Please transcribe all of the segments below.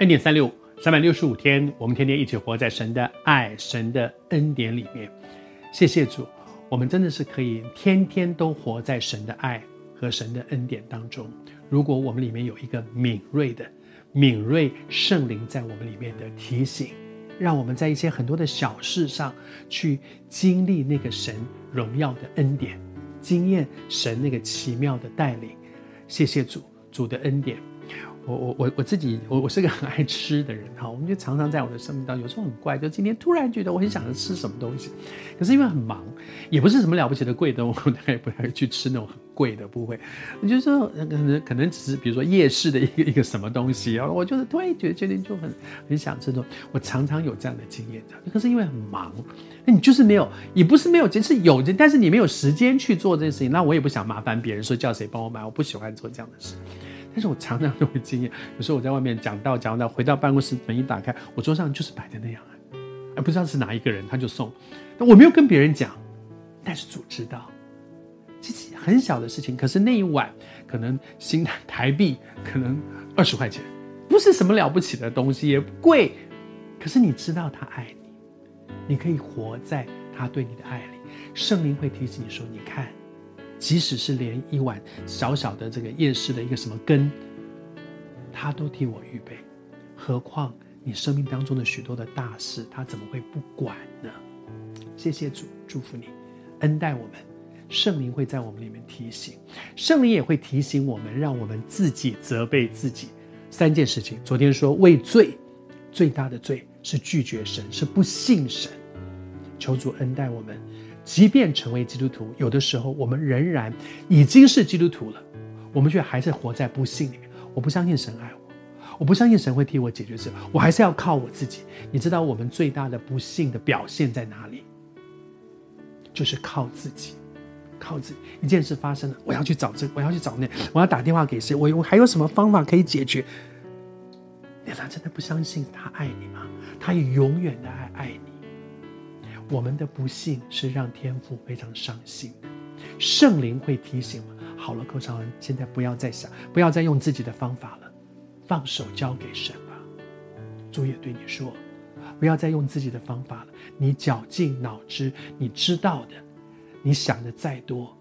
恩典三六五，三百六十五天，我们天天一起活在神的爱、神的恩典里面。谢谢主，我们真的是可以天天都活在神的爱和神的恩典当中。如果我们里面有一个敏锐的、敏锐圣灵在我们里面的提醒，让我们在一些很多的小事上去经历那个神荣耀的恩典，经验神那个奇妙的带领。谢谢主，主的恩典。我我我我自己，我我是个很爱吃的人哈，我们就常常在我的生命当中，有时候很怪，就今天突然觉得我很想着吃什么东西，可是因为很忙，也不是什么了不起的贵的，我大概也不太会去吃那种很贵的，不会。我就说可能可能只是比如说夜市的一个一个什么东西然后，我就是突然觉得今天就很很想吃这种。我常常有这样的经验的，可是因为很忙，那你就是没有，也不是没有，只是有，但是你没有时间去做这件事情。那我也不想麻烦别人说叫谁帮我买，我不喜欢做这样的事。但是我常常都会经验，有时候我在外面讲道讲到回到办公室门一打开，我桌上就是摆的那样啊，哎，不知道是哪一个人他就送，但我没有跟别人讲，但是主知道，其实很小的事情，可是那一碗可能新台币可能二十块钱，不是什么了不起的东西，也不贵，可是你知道他爱你，你可以活在他对你的爱里，圣灵会提醒你说，你看。即使是连一碗小小的这个夜市的一个什么羹，他都替我预备，何况你生命当中的许多的大事，他怎么会不管呢？谢谢主，祝福你，恩待我们，圣灵会在我们里面提醒，圣灵也会提醒我们，让我们自己责备自己三件事情。昨天说畏罪，最大的罪是拒绝神，是不信神，求主恩待我们。即便成为基督徒，有的时候我们仍然已经是基督徒了，我们却还是活在不幸里面。我不相信神爱我，我不相信神会替我解决这，我还是要靠我自己。你知道我们最大的不幸的表现在哪里？就是靠自己，靠自己。一件事发生了，我要去找这，我要去找那，我要打电话给谁？我我还有什么方法可以解决？你难道真的不相信他爱你吗？他以永远的爱爱你。我们的不幸是让天父非常伤心，圣灵会提醒我：好了，寇长恩，现在不要再想，不要再用自己的方法了，放手交给神吧。主也对你说，不要再用自己的方法了。你绞尽脑汁，你知道的，你想的再多，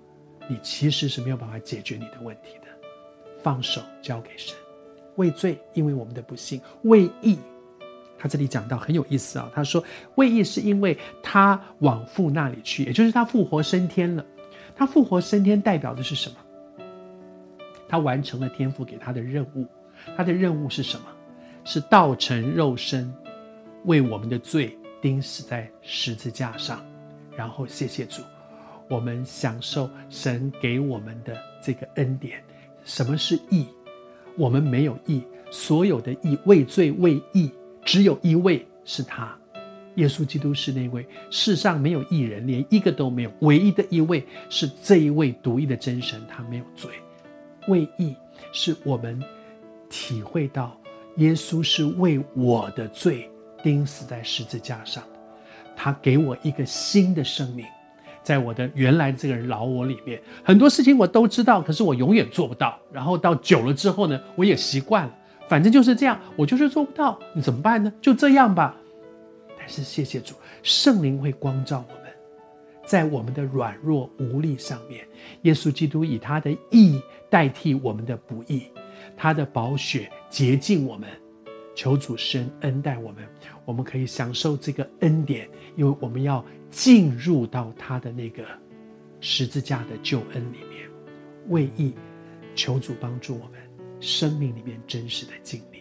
你其实是没有办法解决你的问题的。放手交给神，为罪，因为我们的不幸；为义。他这里讲到很有意思啊，他说为义是因为他往父那里去，也就是他复活升天了。他复活升天代表的是什么？他完成了天父给他的任务。他的任务是什么？是道成肉身，为我们的罪钉死在十字架上。然后谢谢主，我们享受神给我们的这个恩典。什么是义？我们没有义，所有的义为罪为义。只有一位是他，耶稣基督是那位世上没有一人，连一个都没有，唯一的一位是这一位独一的真神，他没有罪。为义是我们体会到耶稣是为我的罪钉死在十字架上，他给我一个新的生命，在我的原来这个人老我里面，很多事情我都知道，可是我永远做不到。然后到久了之后呢，我也习惯了。反正就是这样，我就是做不到，你怎么办呢？就这样吧。但是谢谢主，圣灵会光照我们，在我们的软弱无力上面，耶稣基督以他的义代替我们的不义，他的宝血洁净我们。求主施恩待我们，我们可以享受这个恩典，因为我们要进入到他的那个十字架的救恩里面。为义，求主帮助我们。生命里面真实的经历。